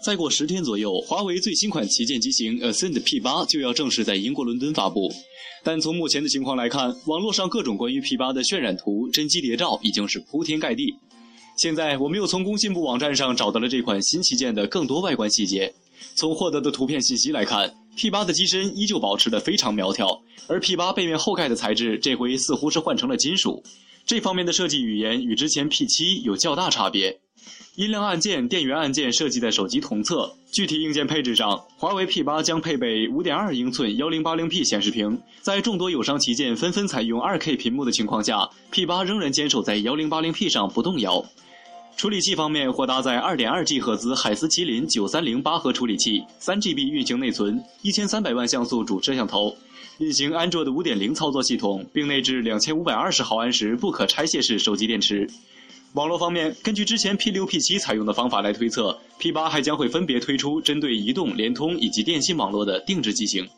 再过十天左右，华为最新款旗舰机型 Ascend P8 就要正式在英国伦敦发布。但从目前的情况来看，网络上各种关于 P8 的渲染图、真机谍照已经是铺天盖地。现在我们又从工信部网站上找到了这款新旗舰的更多外观细节。从获得的图片信息来看，P8 的机身依旧保持的非常苗条，而 P8 背面后盖的材质这回似乎是换成了金属。这方面的设计语言与之前 P7 有较大差别。音量按键、电源按键设计在手机同侧。具体硬件配置上，华为 P8 将配备5.2英寸 1080p 显示屏。在众多友商旗舰纷纷采用 2K 屏幕的情况下，P8 仍然坚守在 1080p 上不动摇。处理器方面，或搭载 2.2G 赫兹海思麒麟930八核处理器，3GB 运行内存，1300万像素主摄像头，运行安卓的5.0操作系统，并内置2520毫安时不可拆卸式手机电池。网络方面，根据之前 P6、P7 采用的方法来推测，P8 还将会分别推出针对移动、联通以及电信网络的定制机型。